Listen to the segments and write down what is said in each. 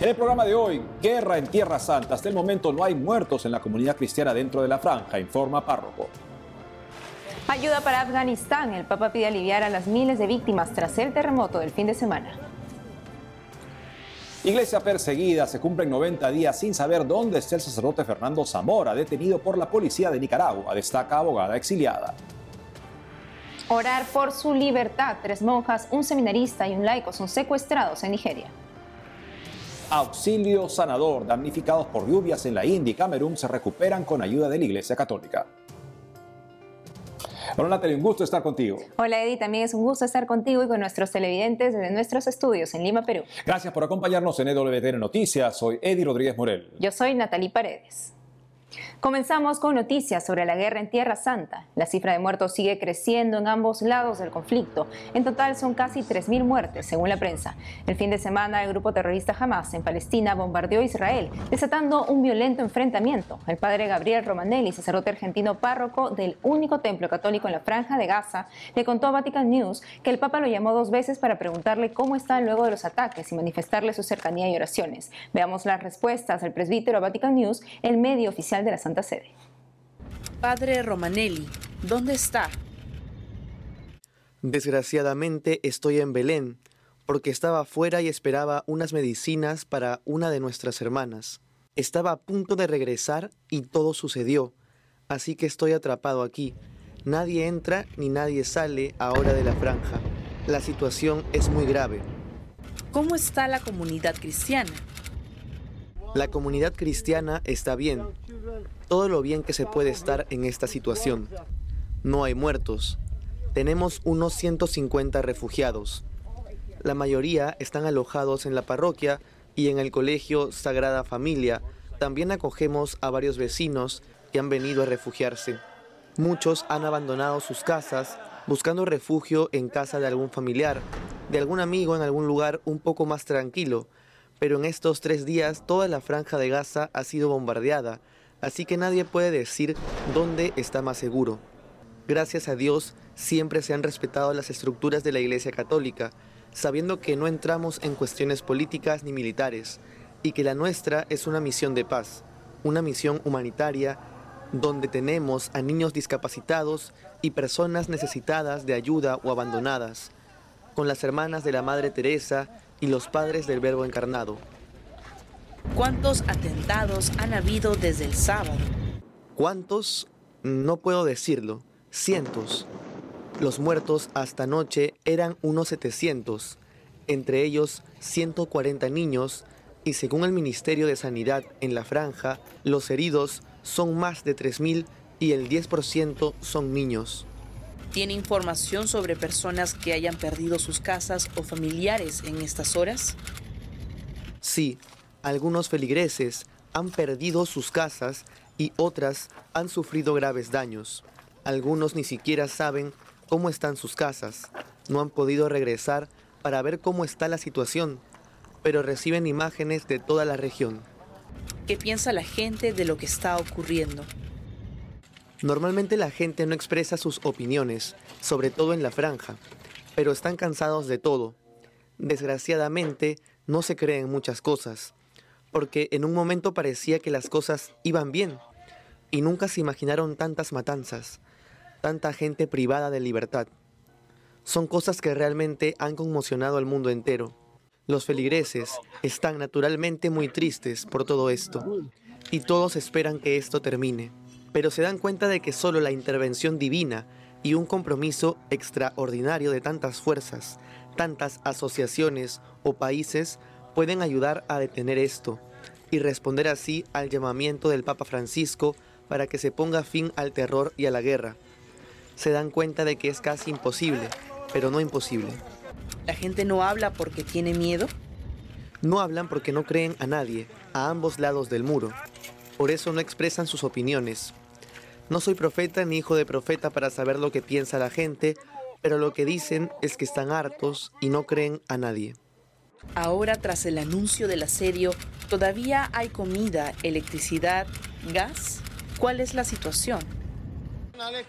En el programa de hoy, guerra en Tierra Santa. Hasta el momento no hay muertos en la comunidad cristiana dentro de la franja, informa párroco. Ayuda para Afganistán. El Papa pide aliviar a las miles de víctimas tras el terremoto del fin de semana. Iglesia perseguida, se cumplen 90 días sin saber dónde está el sacerdote Fernando Zamora, detenido por la policía de Nicaragua, destaca abogada exiliada. Orar por su libertad. Tres monjas, un seminarista y un laico son secuestrados en Nigeria. Auxilio sanador. Damnificados por lluvias en la India y Camerún se recuperan con ayuda de la Iglesia Católica. Hola Natalie, un gusto estar contigo. Hola Eddie, también es un gusto estar contigo y con nuestros televidentes desde nuestros estudios en Lima, Perú. Gracias por acompañarnos en EWTN Noticias. Soy Eddie Rodríguez Morel. Yo soy Natalie Paredes. Comenzamos con noticias sobre la guerra en Tierra Santa. La cifra de muertos sigue creciendo en ambos lados del conflicto. En total son casi 3.000 muertes, según la prensa. El fin de semana, el grupo terrorista Hamas en Palestina bombardeó Israel, desatando un violento enfrentamiento. El padre Gabriel Romanelli, sacerdote argentino párroco del único templo católico en la franja de Gaza, le contó a Vatican News que el Papa lo llamó dos veces para preguntarle cómo está luego de los ataques y manifestarle su cercanía y oraciones. Veamos las respuestas del presbítero a Vatican News, el medio oficial de la Santa Sede. Padre Romanelli, ¿dónde está? Desgraciadamente estoy en Belén, porque estaba afuera y esperaba unas medicinas para una de nuestras hermanas. Estaba a punto de regresar y todo sucedió, así que estoy atrapado aquí. Nadie entra ni nadie sale ahora de la franja. La situación es muy grave. ¿Cómo está la comunidad cristiana? La comunidad cristiana está bien, todo lo bien que se puede estar en esta situación. No hay muertos. Tenemos unos 150 refugiados. La mayoría están alojados en la parroquia y en el colegio Sagrada Familia. También acogemos a varios vecinos que han venido a refugiarse. Muchos han abandonado sus casas buscando refugio en casa de algún familiar, de algún amigo en algún lugar un poco más tranquilo, pero en estos tres días toda la franja de Gaza ha sido bombardeada así que nadie puede decir dónde está más seguro. Gracias a Dios, siempre se han respetado las estructuras de la Iglesia Católica, sabiendo que no entramos en cuestiones políticas ni militares, y que la nuestra es una misión de paz, una misión humanitaria donde tenemos a niños discapacitados y personas necesitadas de ayuda o abandonadas, con las hermanas de la Madre Teresa y los padres del Verbo encarnado. ¿Cuántos atentados han habido desde el sábado? ¿Cuántos? No puedo decirlo. Cientos. Los muertos hasta anoche eran unos 700, entre ellos 140 niños, y según el Ministerio de Sanidad en la franja, los heridos son más de 3.000 y el 10% son niños. ¿Tiene información sobre personas que hayan perdido sus casas o familiares en estas horas? Sí, algunos feligreses han perdido sus casas y otras han sufrido graves daños. Algunos ni siquiera saben cómo están sus casas, no han podido regresar para ver cómo está la situación, pero reciben imágenes de toda la región. ¿Qué piensa la gente de lo que está ocurriendo? Normalmente la gente no expresa sus opiniones, sobre todo en la franja, pero están cansados de todo. Desgraciadamente, no se creen muchas cosas porque en un momento parecía que las cosas iban bien y nunca se imaginaron tantas matanzas, tanta gente privada de libertad. Son cosas que realmente han conmocionado al mundo entero. Los feligreses están naturalmente muy tristes por todo esto y todos esperan que esto termine, pero se dan cuenta de que solo la intervención divina y un compromiso extraordinario de tantas fuerzas, tantas asociaciones o países pueden ayudar a detener esto y responder así al llamamiento del Papa Francisco para que se ponga fin al terror y a la guerra. Se dan cuenta de que es casi imposible, pero no imposible. ¿La gente no habla porque tiene miedo? No hablan porque no creen a nadie, a ambos lados del muro. Por eso no expresan sus opiniones. No soy profeta ni hijo de profeta para saber lo que piensa la gente, pero lo que dicen es que están hartos y no creen a nadie. Ahora, tras el anuncio del asedio, ¿todavía hay comida, electricidad, gas? ¿Cuál es la situación?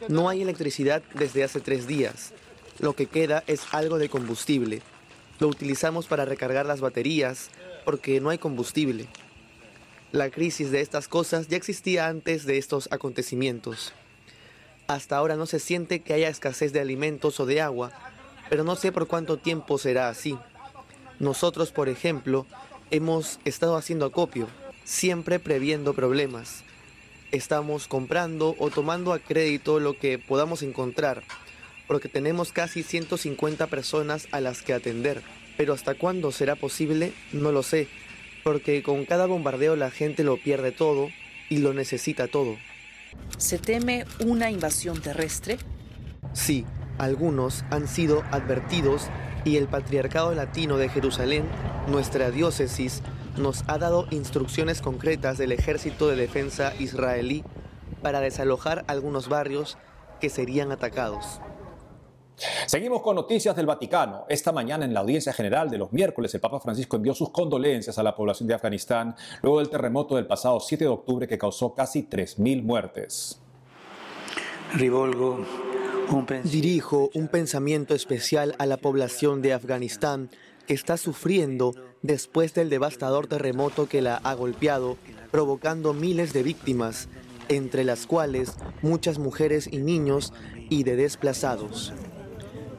No hay electricidad desde hace tres días. Lo que queda es algo de combustible. Lo utilizamos para recargar las baterías porque no hay combustible. La crisis de estas cosas ya existía antes de estos acontecimientos. Hasta ahora no se siente que haya escasez de alimentos o de agua, pero no sé por cuánto tiempo será así. Nosotros, por ejemplo, hemos estado haciendo acopio, siempre previendo problemas. Estamos comprando o tomando a crédito lo que podamos encontrar, porque tenemos casi 150 personas a las que atender. Pero hasta cuándo será posible, no lo sé, porque con cada bombardeo la gente lo pierde todo y lo necesita todo. ¿Se teme una invasión terrestre? Sí, algunos han sido advertidos y el Patriarcado Latino de Jerusalén, nuestra diócesis, nos ha dado instrucciones concretas del Ejército de Defensa israelí para desalojar algunos barrios que serían atacados. Seguimos con noticias del Vaticano. Esta mañana en la audiencia general de los miércoles, el Papa Francisco envió sus condolencias a la población de Afganistán luego del terremoto del pasado 7 de octubre que causó casi 3.000 muertes. Dirijo un pensamiento especial a la población de Afganistán que está sufriendo después del devastador terremoto que la ha golpeado, provocando miles de víctimas, entre las cuales muchas mujeres y niños y de desplazados.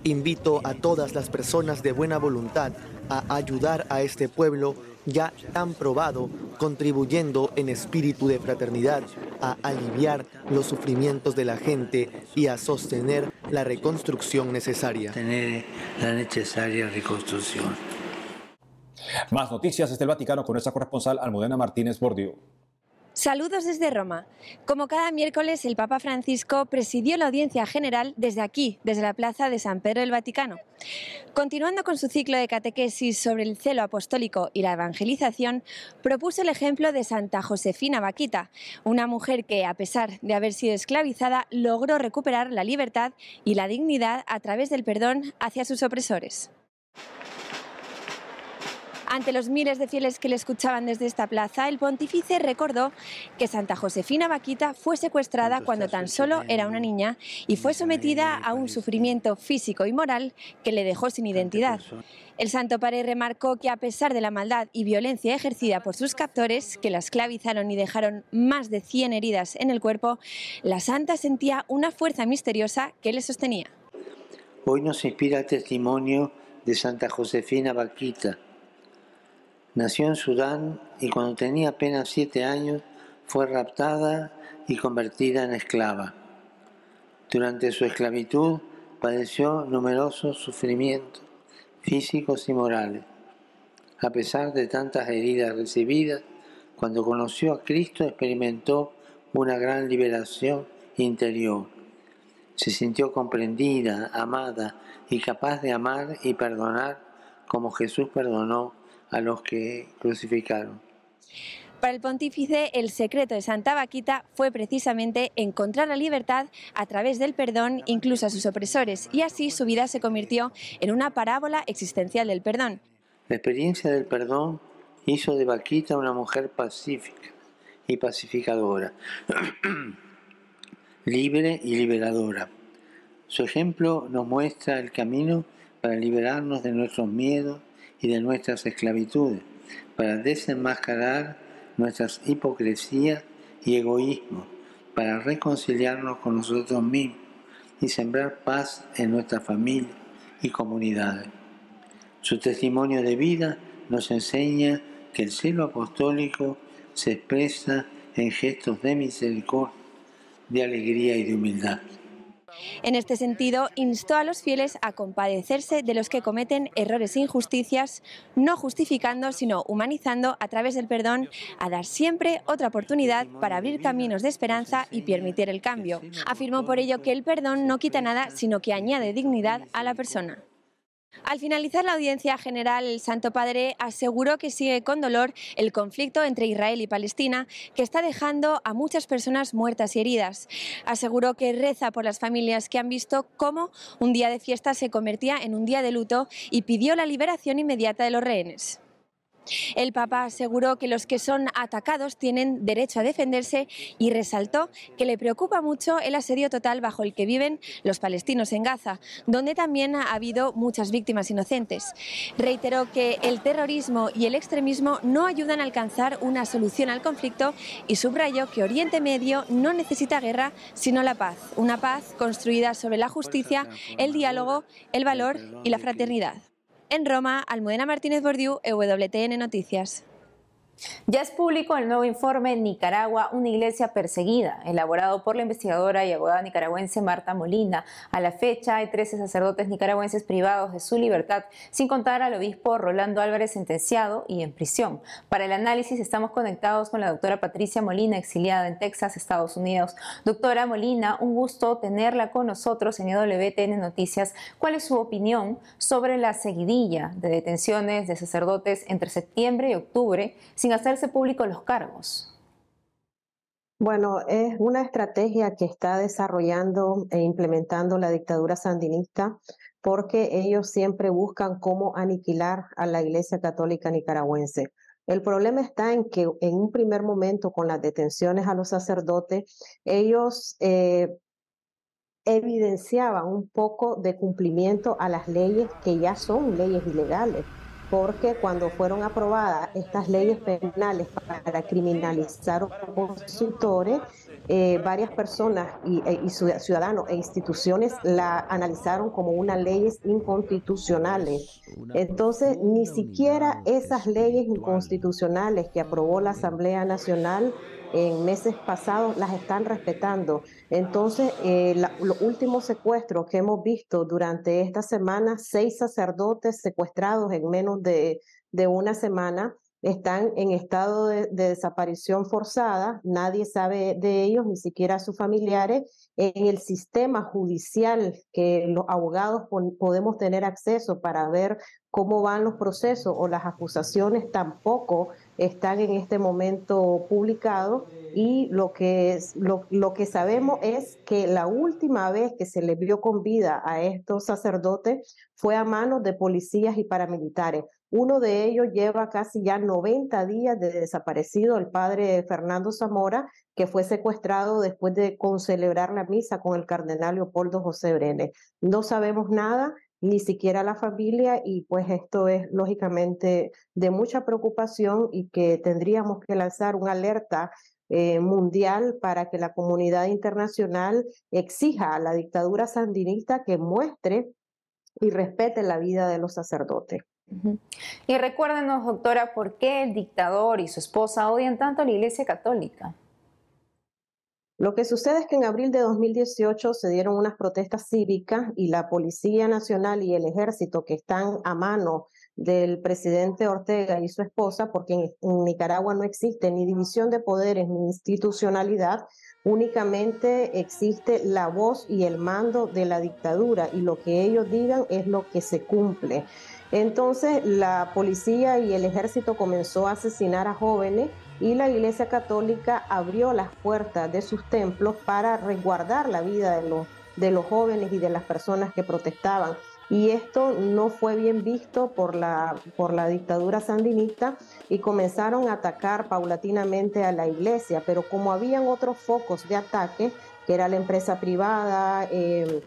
Invito a todas las personas de buena voluntad a ayudar a este pueblo ya tan probado, contribuyendo en espíritu de fraternidad a aliviar los sufrimientos de la gente y a sostener la reconstrucción necesaria. Tener la necesaria reconstrucción. Más noticias desde el Vaticano con nuestra corresponsal Almudena Martínez Bordiú. Saludos desde Roma. Como cada miércoles, el Papa Francisco presidió la audiencia general desde aquí, desde la Plaza de San Pedro del Vaticano. Continuando con su ciclo de catequesis sobre el celo apostólico y la evangelización, propuso el ejemplo de Santa Josefina Vaquita, una mujer que, a pesar de haber sido esclavizada, logró recuperar la libertad y la dignidad a través del perdón hacia sus opresores. Ante los miles de fieles que le escuchaban desde esta plaza, el pontífice recordó que Santa Josefina Vaquita fue secuestrada cuando tan solo era una niña y fue sometida a un sufrimiento físico y moral que le dejó sin identidad. El Santo Padre remarcó que a pesar de la maldad y violencia ejercida por sus captores, que la esclavizaron y dejaron más de 100 heridas en el cuerpo, la santa sentía una fuerza misteriosa que le sostenía. Hoy nos inspira el testimonio de Santa Josefina Vaquita, Nació en Sudán y cuando tenía apenas siete años fue raptada y convertida en esclava. Durante su esclavitud padeció numerosos sufrimientos físicos y morales. A pesar de tantas heridas recibidas, cuando conoció a Cristo experimentó una gran liberación interior. Se sintió comprendida, amada y capaz de amar y perdonar como Jesús perdonó a los que crucificaron. Para el pontífice, el secreto de Santa Vaquita fue precisamente encontrar la libertad a través del perdón incluso a sus opresores, y así su vida se convirtió en una parábola existencial del perdón. La experiencia del perdón hizo de Vaquita una mujer pacífica y pacificadora, libre y liberadora. Su ejemplo nos muestra el camino para liberarnos de nuestros miedos y de nuestras esclavitudes, para desenmascarar nuestras hipocresías y egoísmos, para reconciliarnos con nosotros mismos y sembrar paz en nuestra familia y comunidades. Su testimonio de vida nos enseña que el celo apostólico se expresa en gestos de misericordia, de alegría y de humildad. En este sentido, instó a los fieles a compadecerse de los que cometen errores e injusticias, no justificando, sino humanizando a través del perdón, a dar siempre otra oportunidad para abrir caminos de esperanza y permitir el cambio. Afirmó por ello que el perdón no quita nada, sino que añade dignidad a la persona. Al finalizar la audiencia general, el Santo Padre aseguró que sigue con dolor el conflicto entre Israel y Palestina, que está dejando a muchas personas muertas y heridas. Aseguró que reza por las familias que han visto cómo un día de fiesta se convertía en un día de luto y pidió la liberación inmediata de los rehenes. El Papa aseguró que los que son atacados tienen derecho a defenderse y resaltó que le preocupa mucho el asedio total bajo el que viven los palestinos en Gaza, donde también ha habido muchas víctimas inocentes. Reiteró que el terrorismo y el extremismo no ayudan a alcanzar una solución al conflicto y subrayó que Oriente Medio no necesita guerra, sino la paz, una paz construida sobre la justicia, el diálogo, el valor y la fraternidad. En Roma, Almudena Martínez Bordiú, EWTN Noticias. Ya es público el nuevo informe Nicaragua, una iglesia perseguida, elaborado por la investigadora y abogada nicaragüense Marta Molina. A la fecha hay 13 sacerdotes nicaragüenses privados de su libertad, sin contar al obispo Rolando Álvarez sentenciado y en prisión. Para el análisis estamos conectados con la doctora Patricia Molina, exiliada en Texas, Estados Unidos. Doctora Molina, un gusto tenerla con nosotros en EWTN Noticias. ¿Cuál es su opinión sobre la seguidilla de detenciones de sacerdotes entre septiembre y octubre? Hacerse públicos los cargos? Bueno, es una estrategia que está desarrollando e implementando la dictadura sandinista porque ellos siempre buscan cómo aniquilar a la Iglesia Católica Nicaragüense. El problema está en que en un primer momento con las detenciones a los sacerdotes, ellos eh, evidenciaban un poco de cumplimiento a las leyes que ya son leyes ilegales porque cuando fueron aprobadas estas leyes penales para criminalizar opositores, eh, varias personas y, e, ciudadanos e instituciones la analizaron como unas leyes inconstitucionales. Entonces, ni siquiera esas leyes inconstitucionales que aprobó la Asamblea Nacional en meses pasados las están respetando. Entonces, eh, los últimos secuestros que hemos visto durante esta semana, seis sacerdotes secuestrados en menos de, de una semana, están en estado de, desaparición forzada, nadie sabe de ellos, ni siquiera sus familiares. En el sistema judicial que los abogados podemos tener acceso para ver cómo van los procesos o las acusaciones tampoco están en este momento publicados y lo que, lo, lo que sabemos es que la última vez que se le vio con vida a estos sacerdotes fue a manos de policías y paramilitares. Uno de ellos lleva casi ya 90 días de desaparecido, el padre Fernando Zamora, que fue secuestrado después de concelebrar la misa con el cardenal Leopoldo José Brenes. No sabemos nada, ni siquiera la familia, y pues esto es lógicamente de mucha preocupación y que tendríamos que lanzar una alerta eh, mundial para que la comunidad internacional exija a la dictadura sandinista que muestre y respete la vida de los sacerdotes. Y recuérdenos, doctora, ¿por qué el dictador y su esposa odian tanto a la Iglesia Católica? Lo que sucede es que en abril de 2018 se dieron unas protestas cívicas y la Policía Nacional y el Ejército que están a mano del presidente Ortega y su esposa, porque en, Nicaragua no existe ni división de poderes ni institucionalidad, únicamente existe la voz y el mando de la dictadura y lo que ellos digan es lo que se cumple. Entonces la policía y el ejército comenzó a asesinar a jóvenes y la Iglesia Católica abrió las puertas de sus templos para resguardar la vida de los, de los jóvenes y de las personas que protestaban. Y esto no fue bien visto por la, por la dictadura sandinista y comenzaron a atacar paulatinamente a la iglesia, pero como habían otros focos de ataque, que era la empresa privada, eh,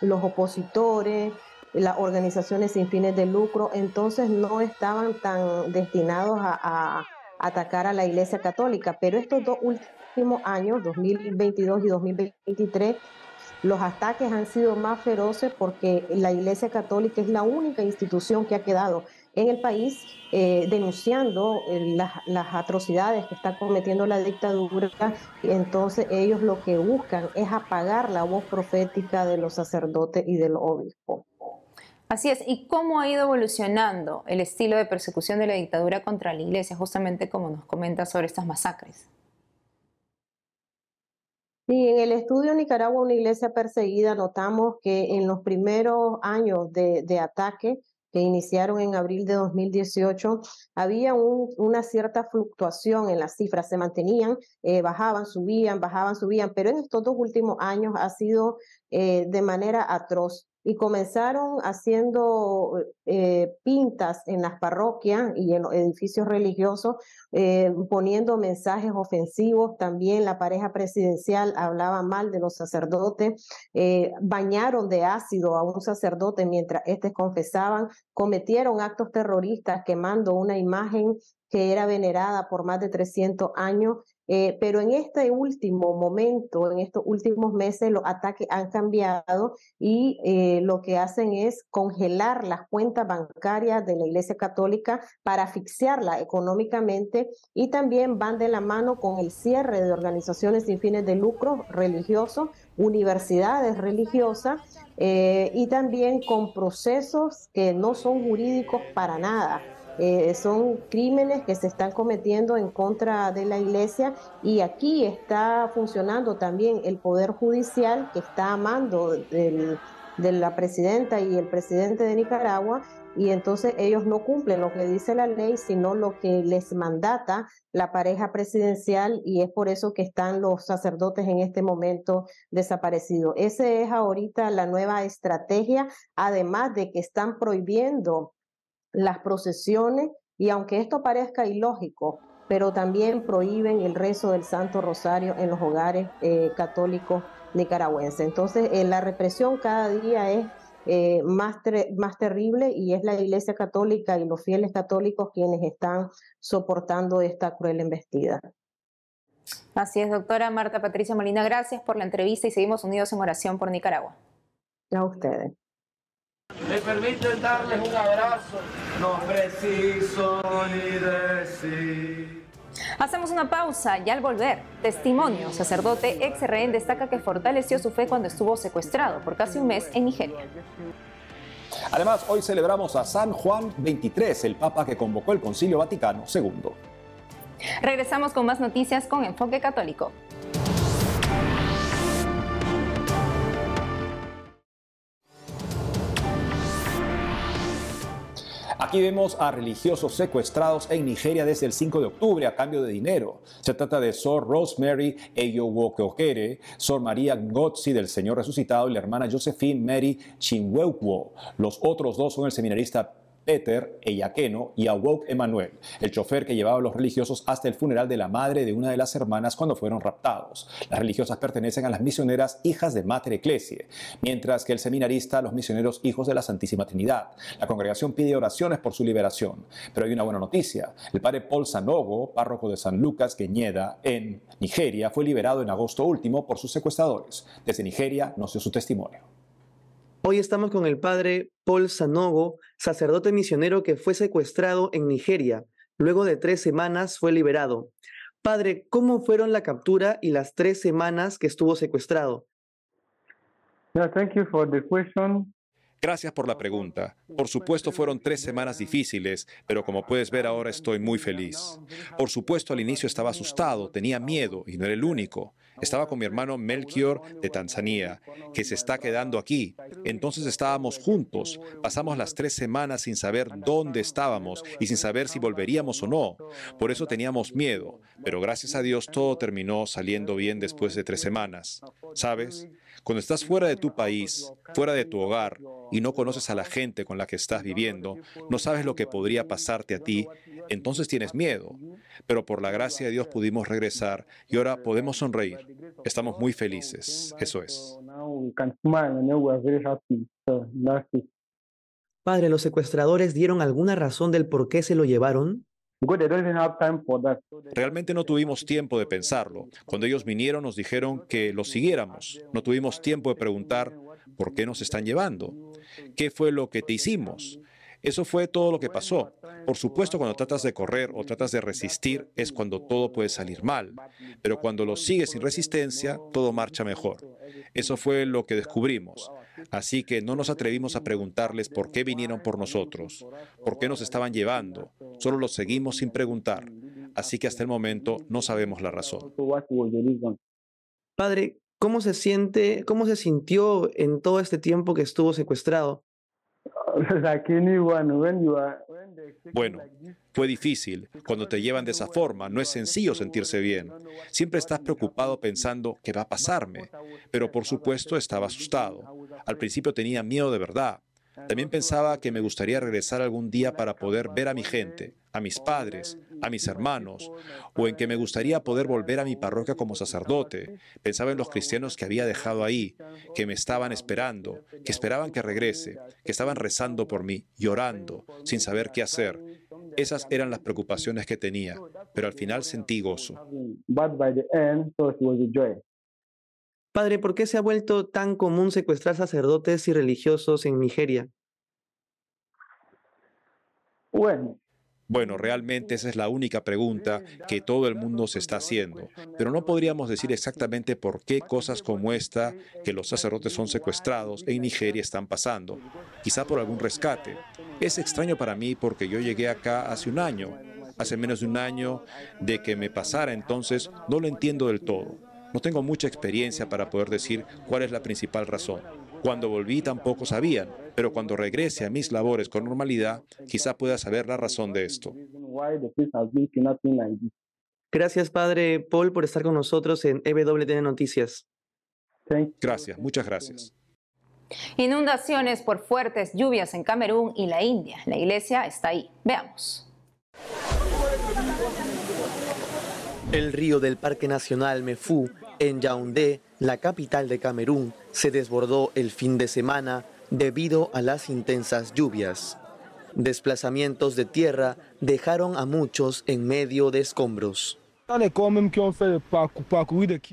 los opositores, las organizaciones sin fines de lucro, entonces no estaban tan destinados a, atacar a la Iglesia Católica. Pero estos dos últimos años, 2022 y 2023, los ataques han sido más feroces porque la Iglesia Católica es la única institución que ha quedado en el país eh, denunciando eh, las, las, atrocidades que está cometiendo la dictadura. Entonces ellos lo que buscan es apagar la voz profética de los sacerdotes y de los obispos. Así es. ¿Y cómo ha ido evolucionando el estilo de persecución de la dictadura contra la iglesia, justamente como nos comenta sobre estas masacres? Sí, en el estudio Nicaragua, una iglesia perseguida, notamos que en los primeros años de, ataque que iniciaron en abril de 2018, había una cierta fluctuación en las cifras, se mantenían, eh, bajaban, subían, bajaban, subían, pero en estos dos últimos años ha sido eh, de manera atroz y comenzaron haciendo eh, pintas en las parroquias y en los edificios religiosos, eh, poniendo mensajes ofensivos. También la pareja presidencial hablaba mal de los sacerdotes, eh, bañaron de ácido a un sacerdote mientras estos confesaban, cometieron actos terroristas quemando una imagen que era venerada por más de 300 años, eh, pero en este último momento, en estos últimos meses, los ataques han cambiado y eh, lo que hacen es congelar las cuentas bancarias de la Iglesia Católica para asfixiarla económicamente y también van de la mano con el cierre de organizaciones sin fines de lucro religiosos, universidades religiosas eh, y también con procesos que no son jurídicos para nada. Eh, son crímenes que se están cometiendo en contra de la iglesia y aquí está funcionando también el Poder Judicial que está amando de la presidenta y el presidente de Nicaragua y entonces ellos no cumplen lo que dice la ley, sino lo que les mandata la pareja presidencial y es por eso que están los sacerdotes en este momento desaparecidos. Esa es ahorita la nueva estrategia, además de que están prohibiendo las procesiones y aunque esto parezca ilógico, pero también prohíben el rezo del Santo Rosario en los hogares eh, católicos nicaragüenses. Entonces, eh, la represión cada día es eh, más, más terrible y es la Iglesia Católica y los fieles católicos quienes están soportando esta cruel embestida. Así es, doctora Marta Patricia Molina, gracias por la entrevista y seguimos unidos en oración por Nicaragua. A ustedes. Me permiten darles un abrazo, no preciso ni decir. Hacemos una pausa y al volver, testimonio, sacerdote ex rehén destaca que fortaleció su fe cuando estuvo secuestrado por casi un mes en Nigeria. Además, hoy celebramos a San Juan XXIII, el Papa que convocó el Concilio Vaticano II. Regresamos con más noticias con Enfoque Católico. Aquí vemos a religiosos secuestrados en Nigeria desde el 5 de octubre a cambio de dinero. Se trata de Sor Rosemary Eyowokeokere, Sor María Ngotzi del Señor Resucitado y la hermana Josephine Mary Chinweuwo. Los otros dos son el seminarista Peter Eyaqueno y Awoke Emanuel, el chofer que llevaba a los religiosos hasta el funeral de la madre de una de las hermanas cuando fueron raptados. Las religiosas pertenecen a las misioneras hijas de Mater Ecclesia, mientras que el seminarista a los misioneros hijos de la Santísima Trinidad. La congregación pide oraciones por su liberación. Pero hay una buena noticia. El padre Paul Sanogo, párroco de San Lucas, Queñeda, en Nigeria, fue liberado en agosto último por sus secuestradores. Desde Nigeria nos dio su testimonio. Hoy estamos con el padre Paul Sanogo, sacerdote misionero que fue secuestrado en Nigeria. Luego de tres semanas fue liberado. Padre, ¿cómo fueron la captura y las tres semanas que estuvo secuestrado? Gracias por la pregunta. Por supuesto fueron tres semanas difíciles, pero como puedes ver ahora estoy muy feliz. Por supuesto al inicio estaba asustado, tenía miedo y no era el único. Estaba con mi hermano Melchior de Tanzania, que se está quedando aquí. Entonces estábamos juntos. Pasamos las tres semanas sin saber dónde estábamos y sin saber si volveríamos o no. Por eso teníamos miedo. Pero gracias a Dios todo terminó saliendo bien después de tres semanas. ¿Sabes? Cuando estás fuera de tu país, fuera de tu hogar, y no conoces a la gente con la que estás viviendo, no sabes lo que podría pasarte a ti, entonces tienes miedo. Pero por la gracia de Dios pudimos regresar y ahora podemos sonreír. Estamos muy felices. Eso es. Padre, ¿los secuestradores dieron alguna razón del por qué se lo llevaron? Realmente no tuvimos tiempo de pensarlo. Cuando ellos vinieron nos dijeron que los siguiéramos. No tuvimos tiempo de preguntar por qué nos están llevando. ¿Qué fue lo que te hicimos? Eso fue todo lo que pasó. Por supuesto, cuando tratas de correr o tratas de resistir es cuando todo puede salir mal, pero cuando lo sigues sin resistencia, todo marcha mejor. Eso fue lo que descubrimos. Así que no nos atrevimos a preguntarles por qué vinieron por nosotros, por qué nos estaban llevando. Solo los seguimos sin preguntar. Así que hasta el momento no sabemos la razón. Padre, ¿cómo se siente, cómo se sintió en todo este tiempo que estuvo secuestrado? Bueno, fue difícil. Cuando te llevan de esa forma, no es sencillo sentirse bien. Siempre estás preocupado pensando, ¿qué va a pasarme? Pero por supuesto estaba asustado. Al principio tenía miedo de verdad. También pensaba que me gustaría regresar algún día para poder ver a mi gente, a mis padres, a mis hermanos, o en que me gustaría poder volver a mi parroquia como sacerdote. Pensaba en los cristianos que había dejado ahí, que me estaban esperando, que esperaban que regrese, que estaban rezando por mí, llorando, sin saber qué hacer. Esas eran las preocupaciones que tenía, pero al final sentí gozo. Padre, ¿por qué se ha vuelto tan común secuestrar sacerdotes y religiosos en Nigeria? Bueno. Bueno, realmente esa es la única pregunta que todo el mundo se está haciendo, pero no podríamos decir exactamente por qué cosas como esta, que los sacerdotes son secuestrados en Nigeria, están pasando. Quizá por algún rescate. Es extraño para mí porque yo llegué acá hace un año, hace menos de un año de que me pasara, entonces no lo entiendo del todo. No tengo mucha experiencia para poder decir cuál es la principal razón. Cuando volví tampoco sabían, pero cuando regrese a mis labores con normalidad, quizá pueda saber la razón de esto. Gracias, Padre Paul, por estar con nosotros en EWTN Noticias. Gracias, muchas gracias. Inundaciones por fuertes lluvias en Camerún y la India. La iglesia está ahí. Veamos. El río del Parque Nacional Mefú, en Yaoundé, la capital de Camerún, se desbordó el fin de semana debido a las intensas lluvias. Desplazamientos de tierra dejaron a muchos en medio de escombros.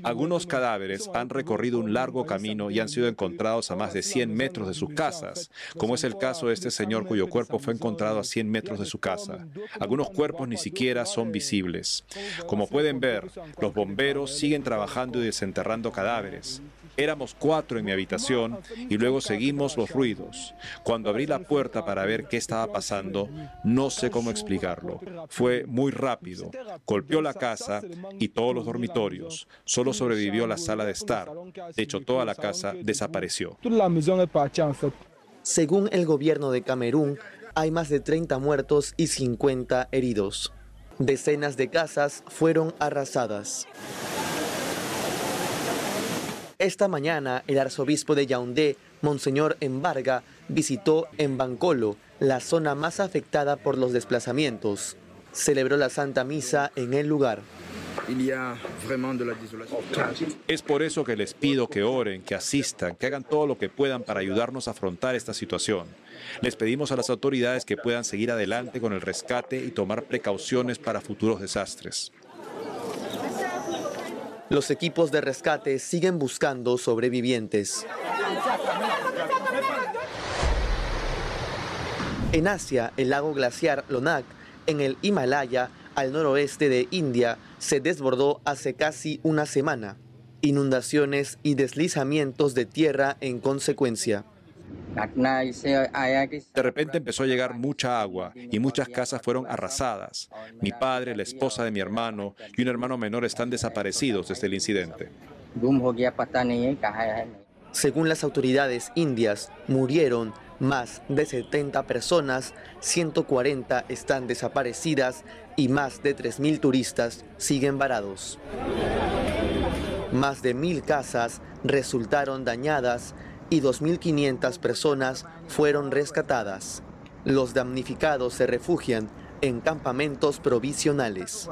Algunos cadáveres han recorrido un largo camino y han sido encontrados a más de 100 metros de sus casas, como es el caso de este señor cuyo cuerpo fue encontrado a 100 metros de su casa. Algunos cuerpos ni siquiera son visibles. Como pueden ver, los bomberos siguen trabajando y desenterrando cadáveres. Éramos cuatro en mi habitación y luego seguimos los ruidos. Cuando abrí la puerta para ver qué estaba pasando, no sé cómo explicarlo. Fue muy rápido. Golpeó la casa y todos los dormitorios. Solo sobrevivió la sala de estar. De hecho, toda la casa desapareció. Según el gobierno de Camerún, hay más de 30 muertos y 50 heridos. Decenas de casas fueron arrasadas. Esta mañana, el arzobispo de Yaoundé, Monseñor Embarga, visitó en Bancolo, la zona más afectada por los desplazamientos. Celebró la Santa Misa en el lugar. Es por eso que les pido que oren, que asistan, que hagan todo lo que puedan para ayudarnos a afrontar esta situación. Les pedimos a las autoridades que puedan seguir adelante con el rescate y tomar precauciones para futuros desastres. Los equipos de rescate siguen buscando sobrevivientes. En Asia, el lago glaciar Lonak, en el Himalaya, al noroeste de India, se desbordó hace casi una semana. Inundaciones y deslizamientos de tierra en consecuencia. De repente empezó a llegar mucha agua y muchas casas fueron arrasadas. Mi padre, la esposa de mi hermano y un hermano menor están desaparecidos desde el incidente. Según las autoridades indias, murieron más de 70 personas, 140 están desaparecidas y más de 3.000 turistas siguen varados. Más de mil casas resultaron dañadas y 2.500 personas fueron rescatadas. Los damnificados se refugian en campamentos provisionales.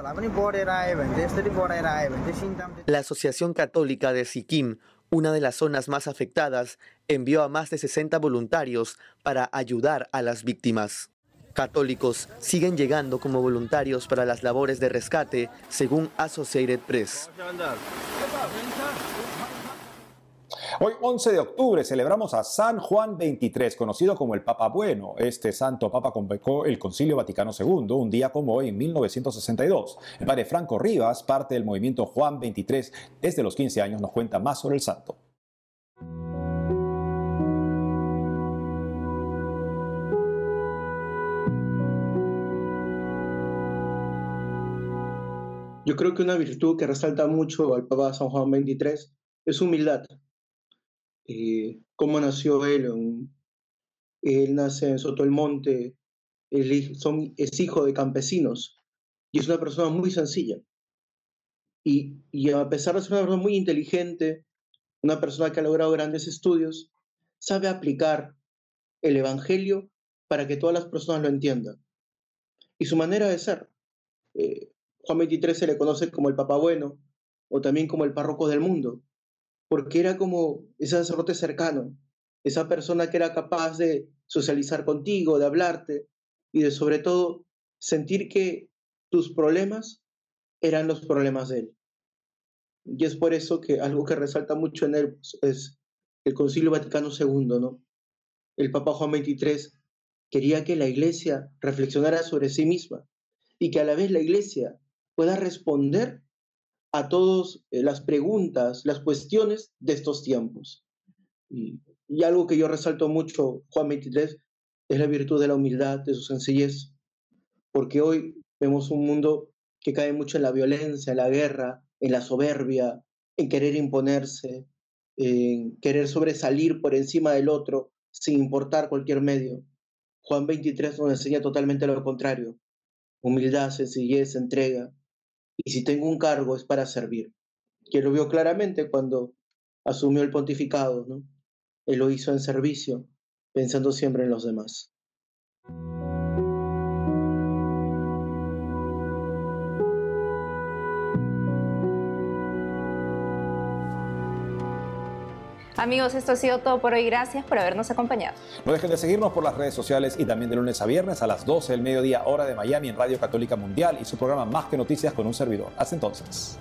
La Asociación Católica de Sikkim, una de las zonas más afectadas, envió a más de 60 voluntarios para ayudar a las víctimas. Católicos siguen llegando como voluntarios para las labores de rescate, según Associated Press. Hoy, 11 de octubre, celebramos a San Juan XXIII, conocido como el Papa Bueno. Este santo papa convocó el Concilio Vaticano II un día como hoy, en 1962. El padre Franco Rivas, parte del movimiento Juan XXIII desde los 15 años, nos cuenta más sobre el santo. Yo creo que una virtud que resalta mucho al Papa San Juan XXIII es humildad. Eh, cómo nació él. él nace en Soto del Monte, son, es hijo de campesinos y es una persona muy sencilla. Y, y a pesar de ser una persona muy inteligente, una persona que ha logrado grandes estudios, sabe aplicar el Evangelio para que todas las personas lo entiendan. Y su manera de ser. Eh, Juan 23 se le conoce como el Papa Bueno o también como el párroco del mundo, porque era como ese sacerdote cercano, esa persona que era capaz de socializar contigo, de hablarte y de sobre todo sentir que tus problemas eran los problemas de él. Y es por eso que algo que resalta mucho en él es el Concilio Vaticano II, ¿no? El Papa Juan XXIII quería que la Iglesia reflexionara sobre sí misma y que a la vez la Iglesia pueda responder a todas eh, las preguntas, las cuestiones de estos tiempos. Y, y algo que yo resalto mucho, Juan 23, es la virtud de la humildad, de su sencillez, porque hoy vemos un mundo que cae mucho en la violencia, en la guerra, en la soberbia, en querer imponerse, en querer sobresalir por encima del otro sin importar cualquier medio. Juan 23 nos enseña totalmente lo contrario. Humildad, sencillez, entrega. Y si tengo un cargo es para servir. Que lo vio claramente cuando asumió el pontificado, ¿no? Él lo hizo en servicio, pensando siempre en los demás. Amigos, esto ha sido todo por hoy. Gracias por habernos acompañado. No dejen de seguirnos por las redes sociales y también de lunes a viernes a las 12 del mediodía hora de Miami en Radio Católica Mundial y su programa Más que Noticias con un servidor. Hasta entonces.